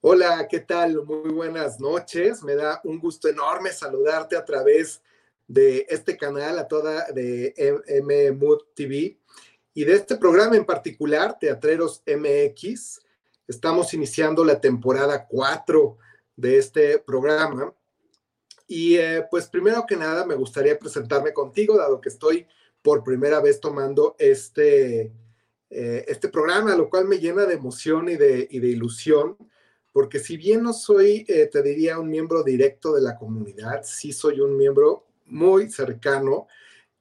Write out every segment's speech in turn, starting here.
Hola, ¿qué tal? Muy buenas noches. Me da un gusto enorme saludarte a través de este canal, a toda de MMUD TV y de este programa en particular, Teatreros MX. Estamos iniciando la temporada 4 de este programa. Y eh, pues primero que nada me gustaría presentarme contigo, dado que estoy por primera vez tomando este, eh, este programa, lo cual me llena de emoción y de, y de ilusión porque si bien no soy, eh, te diría, un miembro directo de la comunidad, sí soy un miembro muy cercano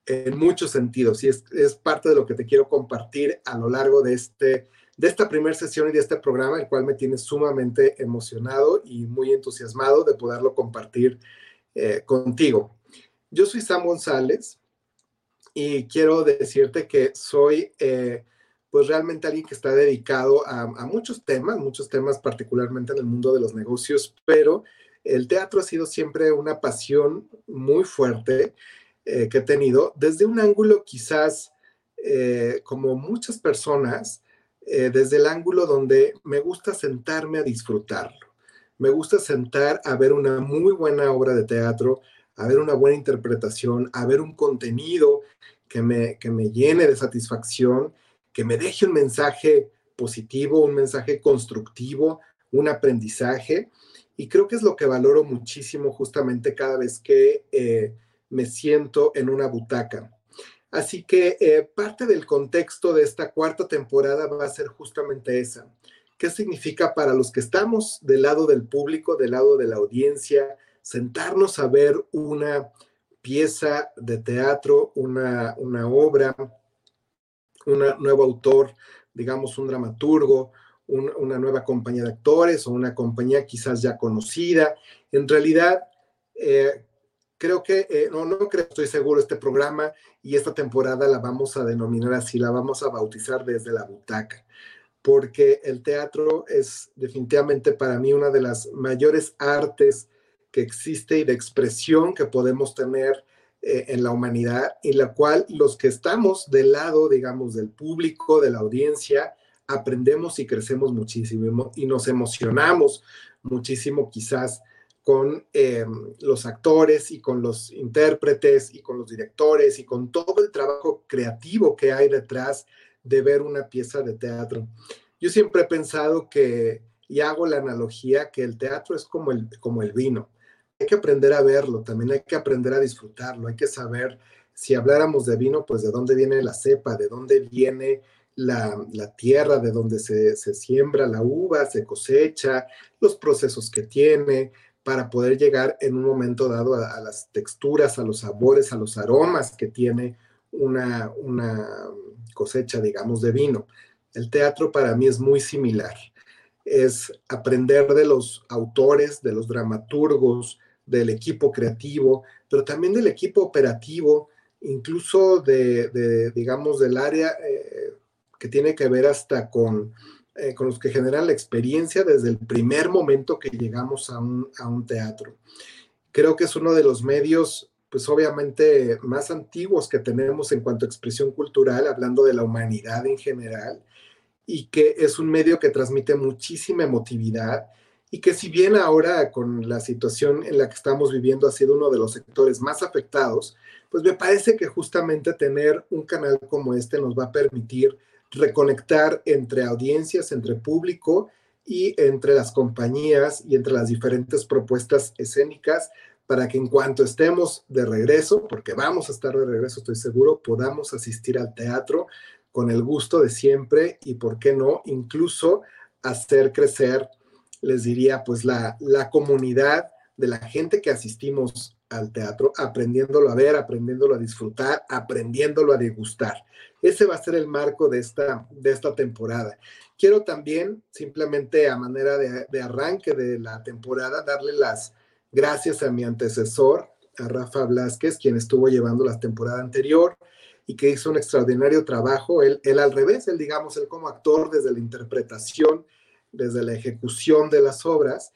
en muchos sentidos y es, parte de lo que te quiero compartir a lo largo de, este, de esta primera sesión y de este programa, el cual me tiene sumamente emocionado y muy entusiasmado de poderlo compartir eh, contigo. Yo soy Sam González y quiero decirte que soy... Eh, pues realmente alguien que está dedicado a, muchos temas, muchos temas particularmente en el mundo de los negocios, pero el teatro ha sido siempre una pasión muy fuerte eh, que he tenido desde un ángulo quizás eh, como muchas personas, eh, desde el ángulo donde me gusta sentarme a disfrutarlo. Me gusta sentar a ver una muy buena obra de teatro, a ver una buena interpretación, a ver un contenido que me, que me llene de satisfacción que me deje un mensaje positivo, un mensaje constructivo, un aprendizaje. Y creo que es lo que valoro muchísimo justamente cada vez que eh, me siento en una butaca. Así que eh, parte del contexto de esta cuarta temporada va a ser justamente esa. ¿Qué significa para los que estamos del lado del público, del lado de la audiencia, sentarnos a ver una pieza de teatro, una, una obra, un nuevo autor, digamos un dramaturgo, una nueva compañía de actores o una compañía quizás ya conocida. En realidad, eh, creo que, eh, no, no creo, estoy seguro, este programa y esta temporada la vamos a denominar así, la vamos a bautizar desde la butaca, porque el teatro es definitivamente para mí una de las mayores artes que existe y de expresión que podemos tener eh, en la humanidad, en la cual los que estamos del lado, digamos, del público, de la audiencia, aprendemos y crecemos muchísimo y nos emocionamos muchísimo quizás con eh, los actores y con los intérpretes y con los directores y con todo el trabajo creativo que hay detrás de ver una pieza de teatro. Yo siempre he pensado que, y hago la analogía, que el teatro es como el, como el vino que aprender a verlo, también hay que aprender a disfrutarlo, hay que saber, si habláramos de vino, pues de dónde viene la cepa, de dónde viene la, tierra, de dónde se, siembra la uva, se cosecha, los procesos que tiene para poder llegar en un momento dado a, las texturas, a los sabores, a los aromas que tiene una, una cosecha, digamos, de vino. El teatro para mí es muy similar. Es aprender de los autores, de los dramaturgos, del equipo creativo, pero también del equipo operativo, incluso de, digamos, del área eh, que tiene que ver hasta con, eh, con los que generan la experiencia desde el primer momento que llegamos a un, a un teatro. Creo que es uno de los medios, pues obviamente, más antiguos que tenemos en cuanto a expresión cultural, hablando de la humanidad en general, y que es un medio que transmite muchísima emotividad y que si bien ahora con la situación en la que estamos viviendo ha sido uno de los sectores más afectados, pues me parece que justamente tener un canal como este nos va a permitir reconectar entre audiencias, entre público y entre las compañías y entre las diferentes propuestas escénicas para que en cuanto estemos de regreso, porque vamos a estar de regreso, estoy seguro, podamos asistir al teatro con el gusto de siempre y, ¿por qué no?, incluso hacer crecer les diría, pues la, la comunidad de la gente que asistimos al teatro, aprendiéndolo a ver, aprendiéndolo a disfrutar, aprendiéndolo a degustar. Ese va a ser el marco de esta, de esta temporada. Quiero también, simplemente a manera de, de arranque de la temporada, darle las gracias a mi antecesor, a Rafa Blasquez, quien estuvo llevando la temporada anterior y que hizo un extraordinario trabajo. Él, él al revés, él digamos, él como actor desde la interpretación desde la ejecución de las obras.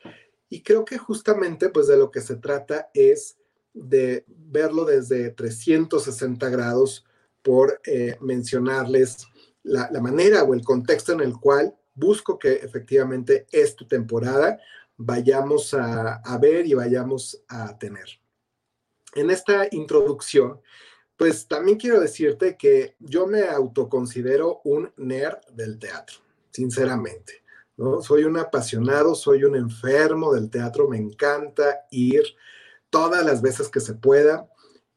Y creo que justamente pues de lo que se trata es de verlo desde 360 grados por eh, mencionarles la, manera o el contexto en el cual busco que efectivamente esta temporada vayamos a, a ver y vayamos a tener. En esta introducción, pues también quiero decirte que yo me autoconsidero un nerd del teatro, sinceramente. Soy un apasionado, soy un enfermo del teatro, me encanta ir todas las veces que se pueda.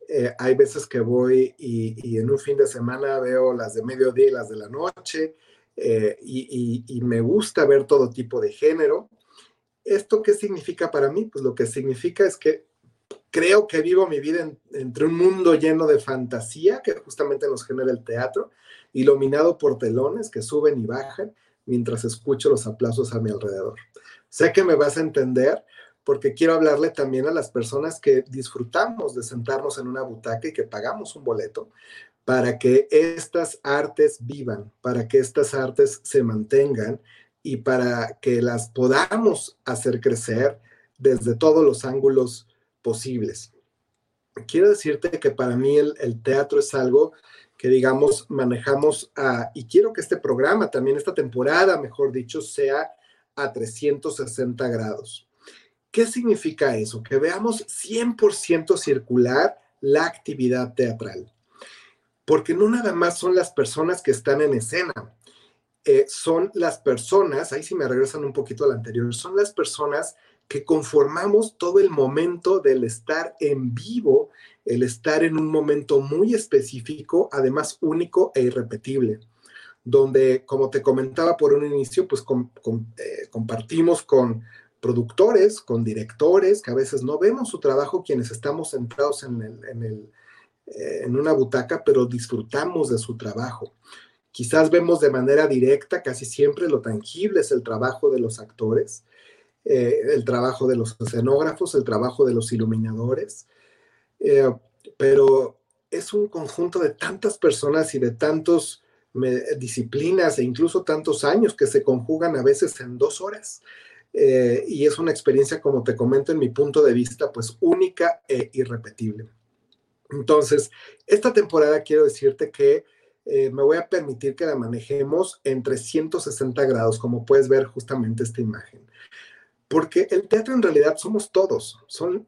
Eh, hay veces que voy y, en un fin de semana veo las de mediodía y las de la noche eh, y, y, me gusta ver todo tipo de género. ¿Esto qué significa para mí? Pues lo que significa es que creo que vivo mi vida entre un mundo lleno de fantasía que justamente nos genera el teatro, iluminado por telones que suben y bajan mientras escucho los aplausos a mi alrededor. Sé que me vas a entender porque quiero hablarle también a las personas que disfrutamos de sentarnos en una butaca y que pagamos un boleto para que estas artes vivan, para que estas artes se mantengan y para que las podamos hacer crecer desde todos los ángulos posibles. Quiero decirte que para mí el, teatro es algo que, digamos, manejamos y quiero que este programa, también esta temporada, mejor dicho, sea a 360 grados. ¿Qué significa eso? Que veamos 100% circular la actividad teatral. Porque no nada más son las personas que están en escena, eh, son las personas, ahí sí me regresan un poquito al anterior, son las personas que conformamos todo el momento del estar en vivo, el estar en un momento muy específico, además único e irrepetible, donde, como te comentaba por un inicio, pues eh, compartimos con productores, con directores, que a veces no vemos su trabajo, quienes estamos centrados en, eh, en una butaca, pero disfrutamos de su trabajo. Quizás vemos de manera directa, casi siempre lo tangible es el trabajo de los actores, eh, el trabajo de los escenógrafos, el trabajo de los iluminadores, eh, pero es un conjunto de tantas personas y de tantas disciplinas e incluso tantos años que se conjugan a veces en dos horas. Eh, y es una experiencia, como te comento, en mi punto de vista, pues única e irrepetible. Entonces, esta temporada quiero decirte que me voy a permitir que la manejemos en 360 grados, como puedes ver justamente esta imagen porque el teatro en realidad somos todos,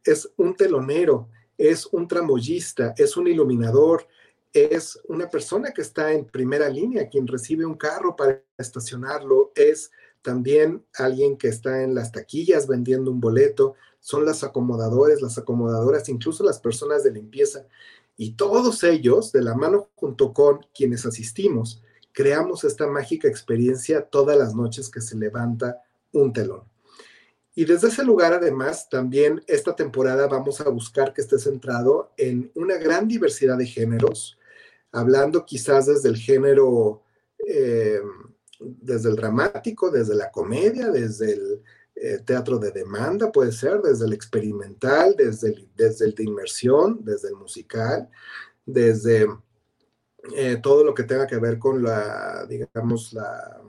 es un telonero, es un tramoyista, es un iluminador, es una persona que está en primera línea, quien recibe un carro para estacionarlo, es también alguien que está en las taquillas vendiendo un boleto, son las acomodadores, las acomodadoras, incluso las personas de limpieza. Y todos ellos, de la mano junto con quienes asistimos, creamos esta mágica experiencia todas las noches que se levanta un telón. Y desde ese lugar, además, también esta temporada vamos a buscar que esté centrado en una gran diversidad de géneros, hablando quizás desde el género, eh, desde el dramático, desde la comedia, desde el eh, teatro de demanda, puede ser, desde el experimental, desde el, desde el de inmersión, desde el musical, desde eh, todo lo que tenga que ver con la, digamos, la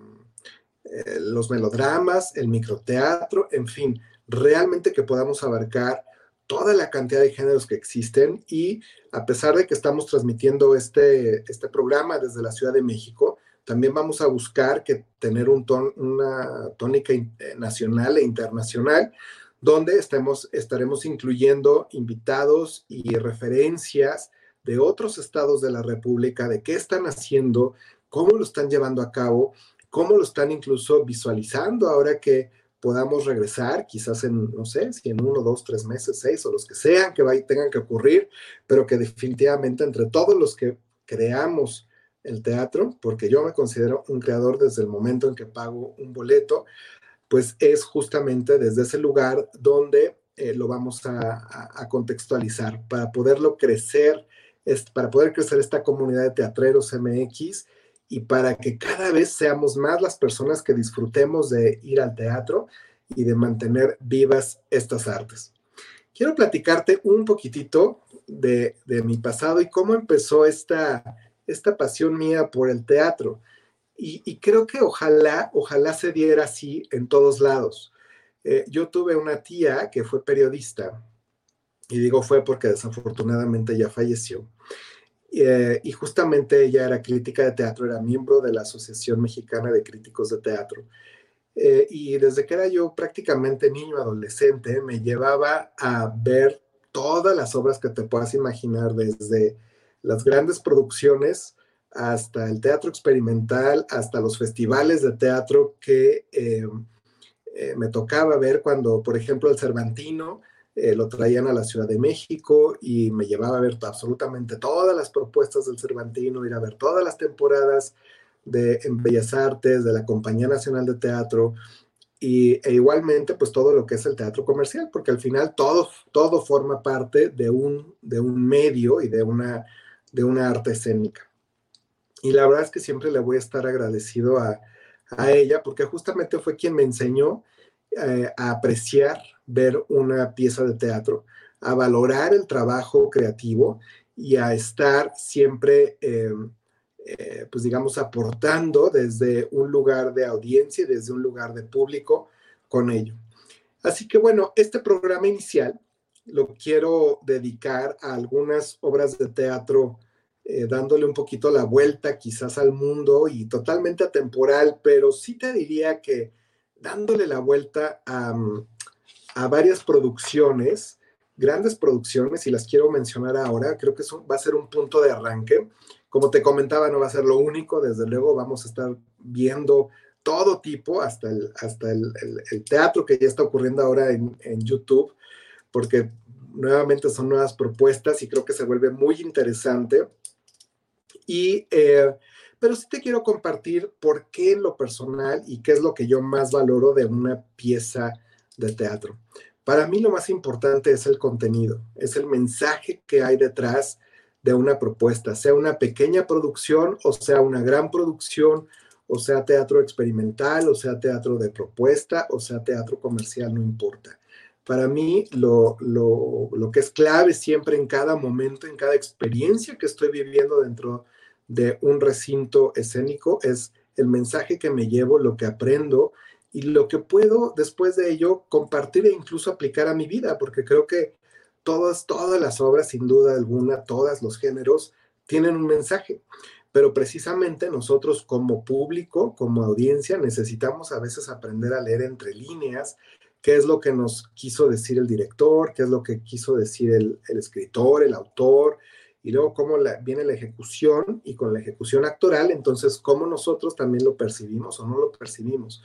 eh, los melodramas, el microteatro, en fin, realmente que podamos abarcar toda la cantidad de géneros que existen y a pesar de que estamos transmitiendo este, este programa desde la Ciudad de México, también vamos a buscar que tener un ton, una tónica eh, nacional e internacional donde estemos, estaremos incluyendo invitados y referencias de otros estados de la República, de qué están haciendo, cómo lo están llevando a cabo cómo lo están incluso visualizando ahora que podamos regresar, quizás en, no sé, si en uno, dos, tres meses, seis o los que sean que tengan que ocurrir, pero que definitivamente entre todos los que creamos el teatro, porque yo me considero un creador desde el momento en que pago un boleto, pues es justamente desde ese lugar donde eh, lo vamos a, contextualizar para poderlo crecer, para poder crecer esta comunidad de teatreros MX y para que cada vez seamos más las personas que disfrutemos de ir al teatro y de mantener vivas estas artes. Quiero platicarte un poquitito de, mi pasado y cómo empezó esta, esta pasión mía por el teatro. Y, creo que ojalá, ojalá se diera así en todos lados. Eh, yo tuve una tía que fue periodista, y digo fue porque desafortunadamente ya falleció, eh, y justamente ella era crítica de teatro, era miembro de la Asociación Mexicana de Críticos de Teatro. Eh, y desde que era yo prácticamente niño, adolescente, me llevaba a ver todas las obras que te puedas imaginar, desde las grandes producciones hasta el teatro experimental, hasta los festivales de teatro que eh, me tocaba ver cuando, por ejemplo, el Cervantino eh, lo traían a la Ciudad de México y me llevaba a ver absolutamente todas las propuestas del Cervantino, ir a ver todas las temporadas de, en Bellas Artes, de la Compañía Nacional de Teatro, y, e igualmente pues todo lo que es el teatro comercial, porque al final todo, todo forma parte de un, de un medio y de una, de una arte escénica. Y la verdad es que siempre le voy a estar agradecido a, a ella, porque justamente fue quien me enseñó eh, a apreciar ver una pieza de teatro, a valorar el trabajo creativo y a estar siempre, eh, eh, pues digamos, aportando desde un lugar de audiencia y desde un lugar de público con ello. Así que bueno, este programa inicial lo quiero dedicar a algunas obras de teatro, dándole un poquito la vuelta quizás al mundo y totalmente atemporal, pero sí te diría que dándole la vuelta a, varias producciones, grandes producciones, y las quiero mencionar ahora. Creo que va a ser un punto de arranque. Como te comentaba, no va a ser lo único, desde luego vamos a estar viendo todo tipo, hasta el, hasta el, teatro que ya está ocurriendo ahora en, YouTube, porque nuevamente son nuevas propuestas y creo que se vuelve muy interesante. Y eh, pero sí te quiero compartir por qué en lo personal y qué es lo que yo más valoro de una pieza de teatro. Para mí lo más importante es el contenido, es el mensaje que hay detrás de una propuesta, sea una pequeña producción o sea una gran producción, o sea teatro experimental, o sea teatro de propuesta, o sea teatro comercial, no importa. Para mí lo, lo, lo que es clave siempre en cada momento, en cada experiencia que estoy viviendo dentro de un recinto escénico es el mensaje que me llevo, lo que aprendo y lo que puedo después de ello compartir e incluso aplicar a mi vida, porque creo que todas, todas las obras, sin duda alguna, todos los géneros, tienen un mensaje. Pero precisamente nosotros como público, como audiencia, necesitamos a veces aprender a leer entre líneas qué es lo que nos quiso decir el director, qué es lo que quiso decir el, el escritor, el autor, y luego cómo viene la ejecución y con la ejecución actoral, entonces cómo nosotros también lo percibimos o no lo percibimos.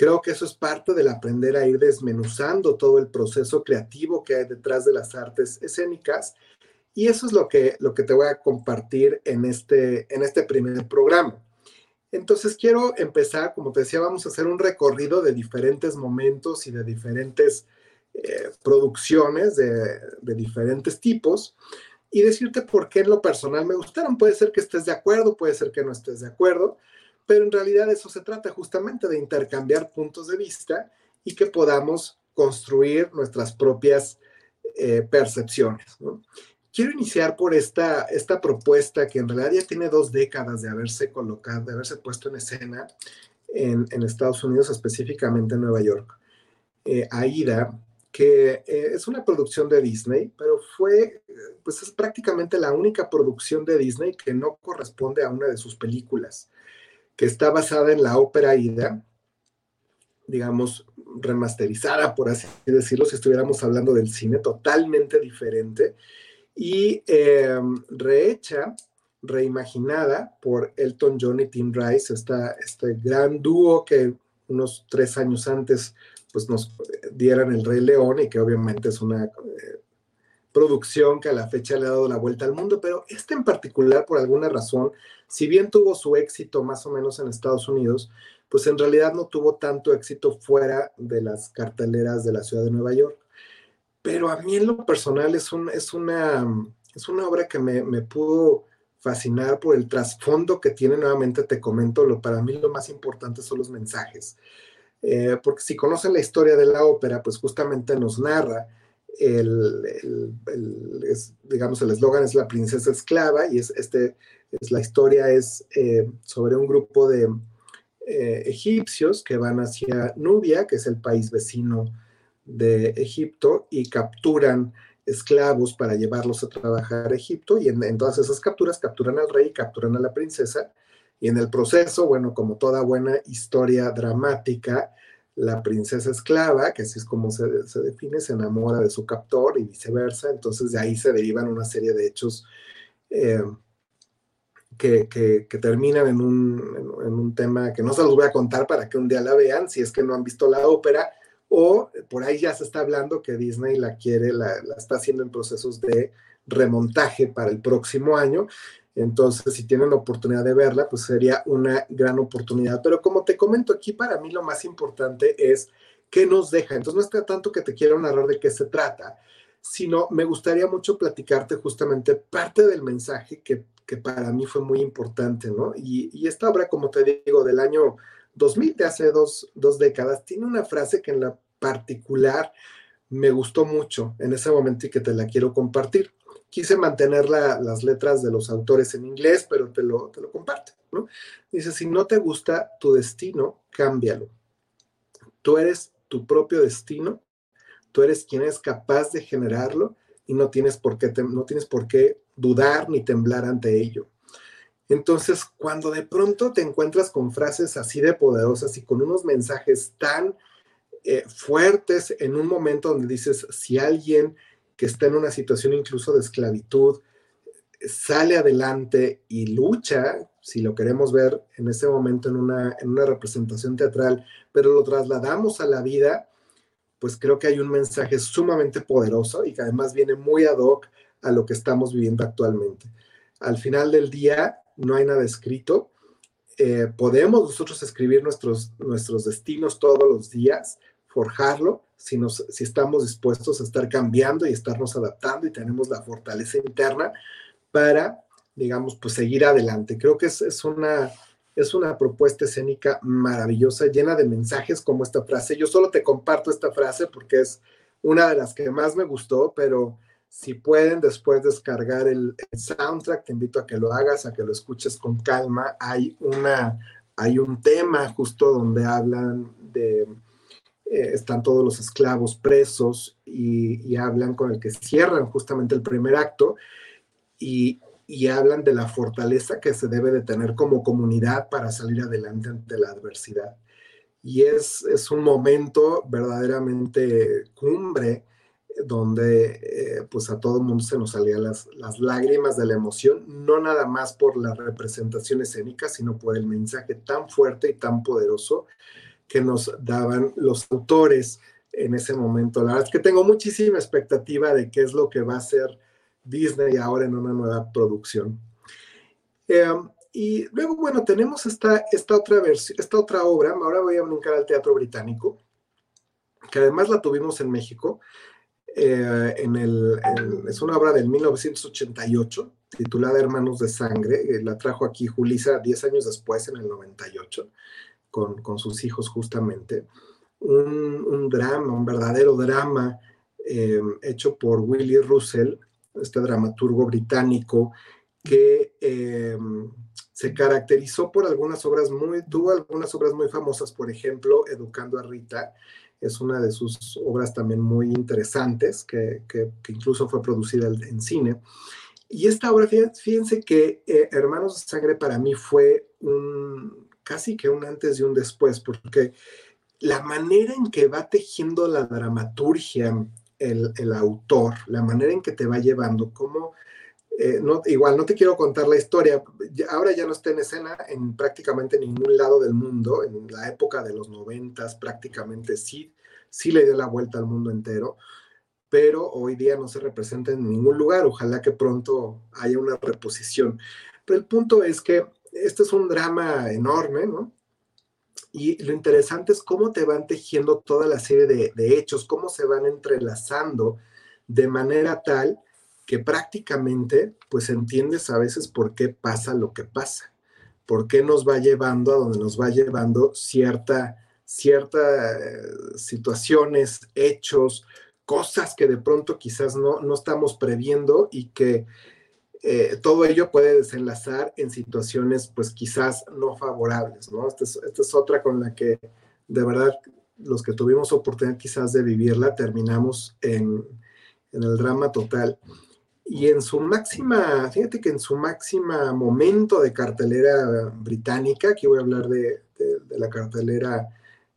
Creo que eso es parte del aprender a ir desmenuzando todo el proceso creativo que hay detrás de las artes escénicas y eso es lo que, lo que te voy a compartir en este, en este primer programa. Entonces quiero empezar, como te decía, vamos a hacer un recorrido de diferentes momentos y de diferentes eh, producciones de, de diferentes tipos y decirte por qué en lo personal me gustaron. Puede ser que estés de acuerdo, puede ser que no estés de acuerdo, pero en realidad eso se trata justamente de intercambiar puntos de vista y que podamos construir nuestras propias eh, percepciones. Quiero iniciar por esta, esta propuesta que en realidad ya tiene dos décadas de haberse colocado, de haberse puesto en escena en, en Estados Unidos, específicamente en Nueva York. Eh, Aida que eh, es una producción de Disney, pero fue, pues es prácticamente la única producción de Disney que no corresponde a una de sus películas, que está basada en la ópera Ida, digamos, remasterizada, por así decirlo, si estuviéramos hablando del cine, totalmente diferente, y em, rehecha, reimaginada por Elton John y Tim Rice, este gran dúo que unos tres años antes pues nos dieran El Rey León y que obviamente es una eh, producción que a la fecha le ha dado la vuelta al mundo, pero este en particular, por alguna razón, si bien tuvo su éxito más o menos en Estados Unidos, pues en realidad no tuvo tanto éxito fuera de las carteleras de la ciudad de Nueva York. Pero a mí en lo personal es, un, es, una, es una obra que me, me pudo fascinar por el trasfondo que tiene, nuevamente te comento, lo, para mí lo más importante son los mensajes. Eh, porque si conocen la historia de la ópera, pues justamente nos narra el, digamos, el eslogan es la princesa esclava y es, este, es la historia es eh, sobre un grupo de eh, egipcios que van hacia Nubia, que es el país vecino de Egipto, y capturan esclavos para llevarlos a trabajar a Egipto y en, todas esas capturas capturan al rey, capturan a la princesa y en el proceso, bueno, como toda buena historia dramática, la princesa esclava, que así es como se, define, se enamora de su captor y viceversa, entonces de ahí se derivan una serie de hechos eh, que, terminan en un, en un tema que no se los voy a contar para que un día la vean, si es que no han visto la ópera, o por ahí ya se está hablando que Disney la quiere, la, está haciendo en procesos de remontaje para el próximo año. Entonces, si tienen la oportunidad de verla, pues sería una gran oportunidad. Pero como te comento aquí, para mí lo más importante es qué nos deja. Entonces, no es tanto que te quiero narrar de qué se trata, sino me gustaría mucho platicarte justamente parte del mensaje que, para mí fue muy importante, ¿no? Y, y esta obra, como te digo, del año 2000, de hace dos, décadas, tiene una frase que en la particular me gustó mucho en ese momento y que te la quiero compartir. Quise mantener las letras de los autores en inglés, pero te lo, te comparto. Dice, si no te gusta tu destino, cámbialo. Tú eres tu propio destino, tú eres quien es capaz de generarlo y no tienes por qué, no tienes por qué dudar ni temblar ante ello. Entonces, cuando de pronto te encuentras con frases así de poderosas y con unos mensajes tan eh, fuertes en un momento donde dices, si alguien que está en una situación incluso de esclavitud sale adelante y lucha, si lo queremos ver en ese momento en una, en una representación teatral, pero lo trasladamos a la vida, pues creo que hay un mensaje sumamente poderoso y que además viene muy ad hoc a lo que estamos viviendo actualmente. Al final del día, no hay nada escrito. Eh, podemos nosotros escribir nuestros, nuestros destinos todos los días, forjarlo, si, nos, si estamos dispuestos a estar cambiando y estarnos adaptando y tenemos la fortaleza interna para, digamos, pues seguir adelante. Creo que es, es una, es una propuesta escénica maravillosa, llena de mensajes como esta frase. Yo solo te comparto esta frase porque es una de las que más me gustó, pero si pueden después descargar el, soundtrack, te invito a que lo hagas, a que lo escuches con calma. Hay, una, hay un tema justo donde hablan de, eh, están todos los esclavos presos y, hablan con el que cierran justamente el primer acto y, y hablan de la fortaleza que se debe de tener como comunidad para salir adelante ante la adversidad. Y es, es un momento verdaderamente cumbre donde eh, pues a todo mundo se nos salían las, las, lágrimas de la emoción, no nada más por la representación escénica, sino por el mensaje tan fuerte y tan poderoso que nos daban los autores en ese momento. La verdad es que tengo muchísima expectativa de qué es lo que va a hacer Disney ahora en una nueva producción. Em, y luego, bueno, tenemos esta, esta, otra versión, esta otra obra, ahora voy a brincar al Teatro Británico, que además la tuvimos en México, eh, en el, es una obra del 1988 titulada Hermanos de Sangre. Eh, la trajo aquí Julisa 10 años después, en el 98, con, con sus hijos justamente. Un, un, drama, un verdadero drama eh, hecho por Willy Russell, este dramaturgo británico que se caracterizó por algunas obras muy, tuvo algunas obras muy famosas, por ejemplo, Educando a Rita, es una de sus obras también muy interesantes, que, incluso fue producida en cine. Y esta obra, fíjense que eh, Hermanos de Sangre para mí fue un, casi que un antes y un después, porque la manera en que va tejiendo la dramaturgia el, el autor, la manera en que te va llevando, como... Eh, igual no te quiero contar la historia, ahora ya no está en escena en prácticamente ningún lado del mundo, en la época de los noventas prácticamente sí, sí le dio la vuelta al mundo entero, pero hoy día no se representa en ningún lugar, ojalá que pronto haya una reposición. Pero el punto es que este es un drama enorme, ¿no? Y lo interesante es cómo te van tejiendo toda la serie de, hechos, cómo se van entrelazando de manera tal que prácticamente pues entiendes a veces por qué pasa lo que pasa, por qué nos va llevando a donde nos va llevando cierta, ciertas eh, situaciones, hechos, cosas que de pronto quizás no, no estamos previendo y que eh, todo ello puede desenlazar en situaciones pues quizás no favorables, ¿no? Esta es, otra con la que de verdad los que tuvimos oportunidad quizás de vivirla terminamos en en el drama total. Y en su máxima, fíjate que en su máxima momento de cartelera británica, aquí voy a hablar de, la cartelera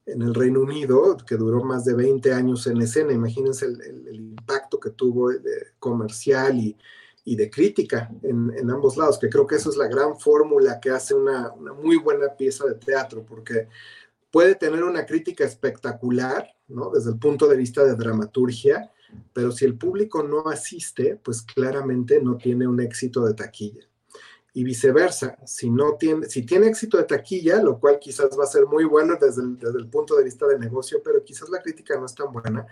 en el Reino Unido, que duró más de 20 años en escena, imagínense el, impacto que tuvo de comercial y, y de crítica en, ambos lados, que creo que eso es la gran fórmula que hace una, muy buena pieza de teatro, porque puede tener una crítica espectacular, ¿no? Desde el punto de vista de dramaturgia, pero si el público no asiste, pues claramente no tiene un éxito de taquilla. Y viceversa, si, no tiene, si tiene éxito de taquilla, lo cual quizás va a ser muy bueno desde el, desde el punto de vista de negocio, pero quizás la crítica no es tan buena,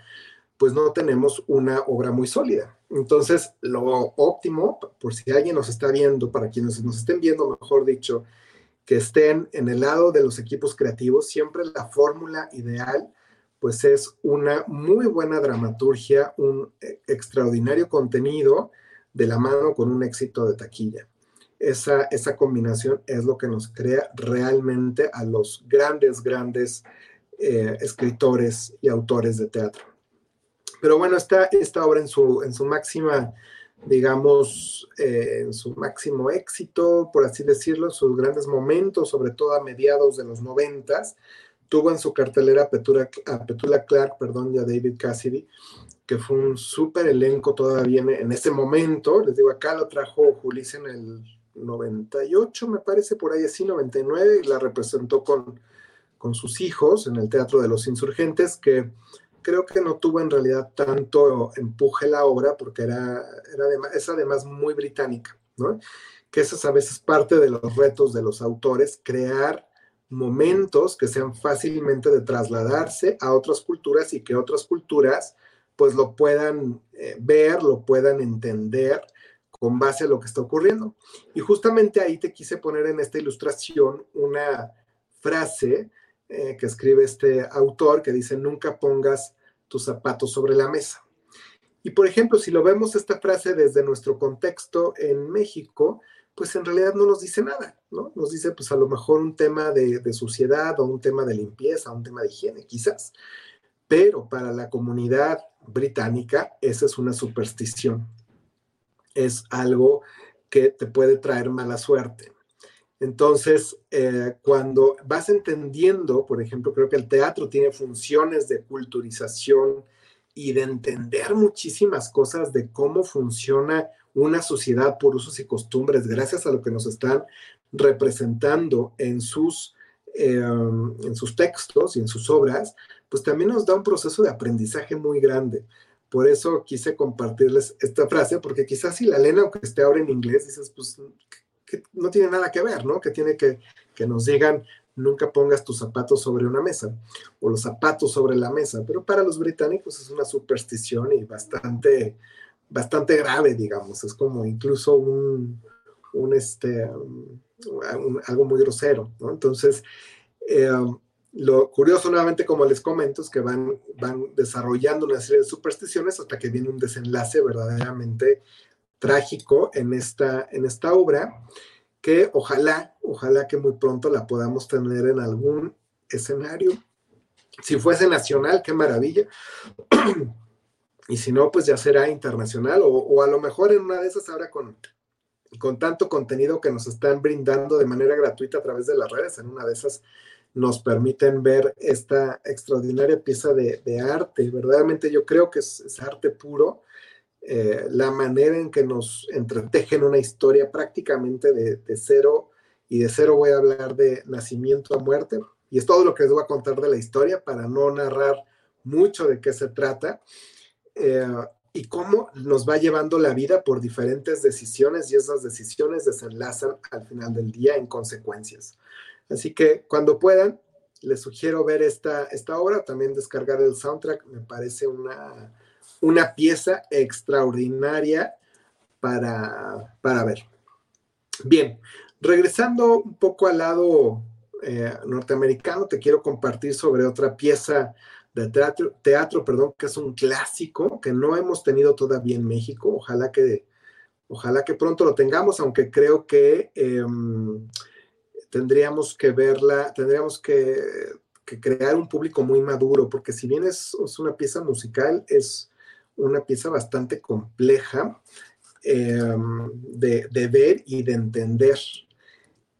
pues no tenemos una obra muy sólida. Entonces, lo óptimo, por si alguien nos está viendo, para quienes nos estén viendo, mejor dicho, que estén en el lado de los equipos creativos, siempre la fórmula ideal pues es una muy buena dramaturgia, un eh, extraordinario contenido de la mano con un éxito de taquilla. Esa, esa combinación es lo que nos crea realmente a los grandes, grandes eh, escritores y autores de teatro. Pero bueno, esta, esta obra en su, en su máxima, digamos, eh, en su máximo éxito, por así decirlo, sus grandes momentos, sobre todo a mediados de los noventas, tuvo en su cartelera a Petula, Clark, perdón, y a David Cassidy, que fue un súper elenco todavía en, ese momento. Les digo, acá lo trajo Julis en el 98, me parece, por ahí así, 99, y la representó con, con sus hijos en el Teatro de los Insurgentes, que creo que no tuvo en realidad tanto empuje la obra, porque era, además, es además muy británica, ¿no? Que eso es a veces parte de los retos de los autores, crear momentos que sean fácilmente de trasladarse a otras culturas y que otras culturas pues lo puedan eh, ver, lo puedan entender con base a lo que está ocurriendo. Y justamente ahí te quise poner en esta ilustración una frase eh, que escribe este autor que dice, nunca pongas tus zapatos sobre la mesa. Y por ejemplo, si lo vemos esta frase desde nuestro contexto en México, pues en realidad no nos dice nada, ¿no? Nos dice pues a lo mejor un tema de, de suciedad o un tema de limpieza, un tema de higiene, quizás. Pero para la comunidad británica esa es una superstición. Es algo que te puede traer mala suerte. Entonces, eh, cuando vas entendiendo, por ejemplo, creo que el teatro tiene funciones de culturización y de entender muchísimas cosas de cómo funciona una sociedad por usos y costumbres, gracias a lo que nos están representando en sus, em, en sus textos y en sus obras, pues también nos da un proceso de aprendizaje muy grande. Por eso quise compartirles esta frase, porque quizás si la leen, aunque esté ahora en inglés, dices, pues que no tiene nada que ver, ¿no? Que tiene que, que nos digan, nunca pongas tus zapatos sobre una mesa o los zapatos sobre la mesa, pero para los británicos es una superstición y bastante bastante grave, digamos, es como incluso un, un este, algo muy grosero, ¿no? Entonces, eh, lo curioso nuevamente, como les comento, es que van, van desarrollando una serie de supersticiones hasta que viene un desenlace verdaderamente trágico en esta, en esta obra, que ojalá, ojalá que muy pronto la podamos tener en algún escenario. Si fuese nacional, qué maravilla. y si no, pues ya será internacional o, a lo mejor en una de esas ahora con, con tanto contenido que nos están brindando de manera gratuita a través de las redes, en una de esas nos permiten ver esta extraordinaria pieza de, arte. Verdaderamente yo creo que es, arte puro, eh, la manera en que nos entretejen una historia prácticamente de, cero, y de cero voy a hablar de nacimiento a muerte, y es todo lo que les voy a contar de la historia para no narrar mucho de qué se trata. Eh, y cómo nos va llevando la vida por diferentes decisiones y esas decisiones desenlazan al final del día en consecuencias. Así que cuando puedan, les sugiero ver esta, esta obra, también descargar el soundtrack, me parece una, una pieza extraordinaria para, para ver. Bien, regresando un poco al lado eh, norteamericano, te quiero compartir sobre otra pieza de teatro, teatro, perdón, que es un clásico que no hemos tenido todavía en México. Ojalá que, ojalá que pronto lo tengamos, aunque creo que em, tendríamos que verla, tendríamos que, crear un público muy maduro, porque si bien es, una pieza musical, es una pieza bastante compleja em, de, de, ver y de entender.